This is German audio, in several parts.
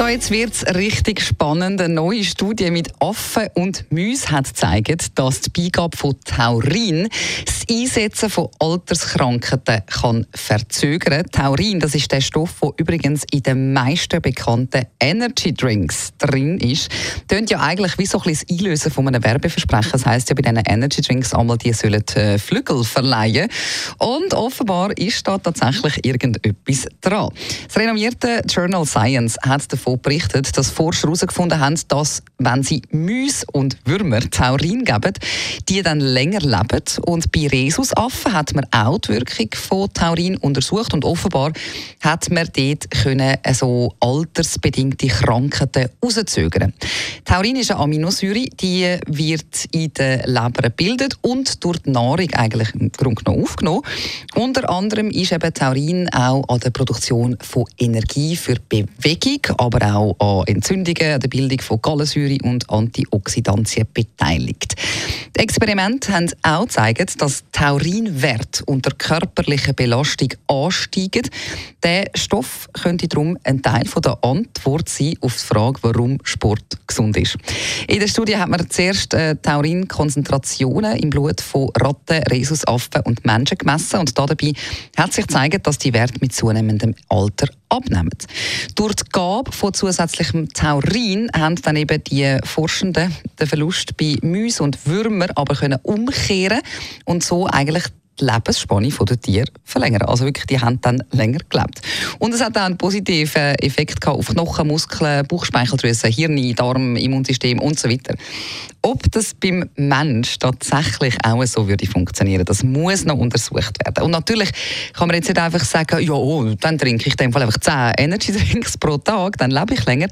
so, jetzt wird es richtig spannend. Eine neue Studie mit Affen und Mäusen hat gezeigt, dass die Beigabe von Taurin das Einsetzen von Alterskrankheiten kann verzögern. Taurin, das ist der Stoff, der übrigens in den meisten bekannten Energy Drinks drin ist. Tönt ja eigentlich wie so ein bisschen das Einlösen von einem Werbeversprechen. Das heisst ja bei diesen Energy Drinks einmal, die sollen äh, Flügel verleihen. Und offenbar ist da tatsächlich irgendetwas dran. Das renommierte Journal Science hat davon davon berichtet, dass Forscher herausgefunden haben, dass, wenn sie Mäuse und Würmer Taurin geben, die dann länger leben. Und bei Rhesusaffen hat man auch die Wirkung von Taurin untersucht und offenbar hat man dort können so altersbedingte Krankheiten rauszögern. Taurin ist eine Aminosäure, die wird in der Leber gebildet und durch die Nahrung eigentlich im Grunde genommen aufgenommen. Unter anderem ist eben Taurin auch an der Produktion von Energie für Bewegung, aber aber auch an Entzündungen, an der Bildung von Gallensäure und Antioxidantien beteiligt. Die Experimente haben auch gezeigt, dass Taurinwert unter körperlicher Belastung ansteigen. Der Stoff könnte darum ein Teil der Antwort sein auf die Frage, warum Sport gesund ist. In der Studie hat man zuerst äh, Taurinkonzentrationen im Blut von Ratten, Rhesusaffen und Menschen gemessen und dabei hat sich gezeigt, dass die Werte mit zunehmendem Alter abnehmen. Durch die Gabe von zusätzlichem Taurin haben dann eben die Forschenden den Verlust bei Mäusen und Würmern aber können umkehren und so eigentlich die Lebensspanne der Tiere verlängern. Also wirklich, die haben dann länger gelebt. Und es hat auch einen positiven Effekt auf Knochen, Muskeln, Bauchspeicheldrüse, Hirn, Darm, Immunsystem und so weiter. Ob das beim Mensch tatsächlich auch so würde funktionieren, das muss noch untersucht werden. Und natürlich kann man jetzt nicht einfach sagen, ja, oh, dann trinke ich in dem Fall einfach 10 Energy Drinks pro Tag, dann lebe ich länger.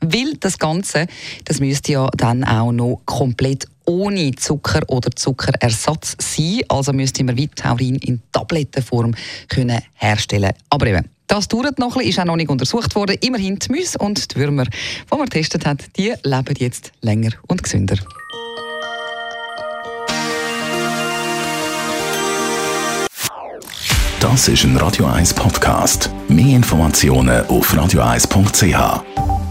Weil das Ganze, das müsste ja dann auch noch komplett ohne Zucker oder Zuckerersatz sein. Also müsste man wie Taurin in Tablettenform können herstellen Aber eben, das dauert noch ein bisschen, ist auch noch nicht untersucht worden. Immerhin die Mäuse und die Würmer, die man getestet hat, die leben jetzt länger und gesünder. Das ist ein Radio 1 Podcast. Mehr Informationen auf radio1.ch.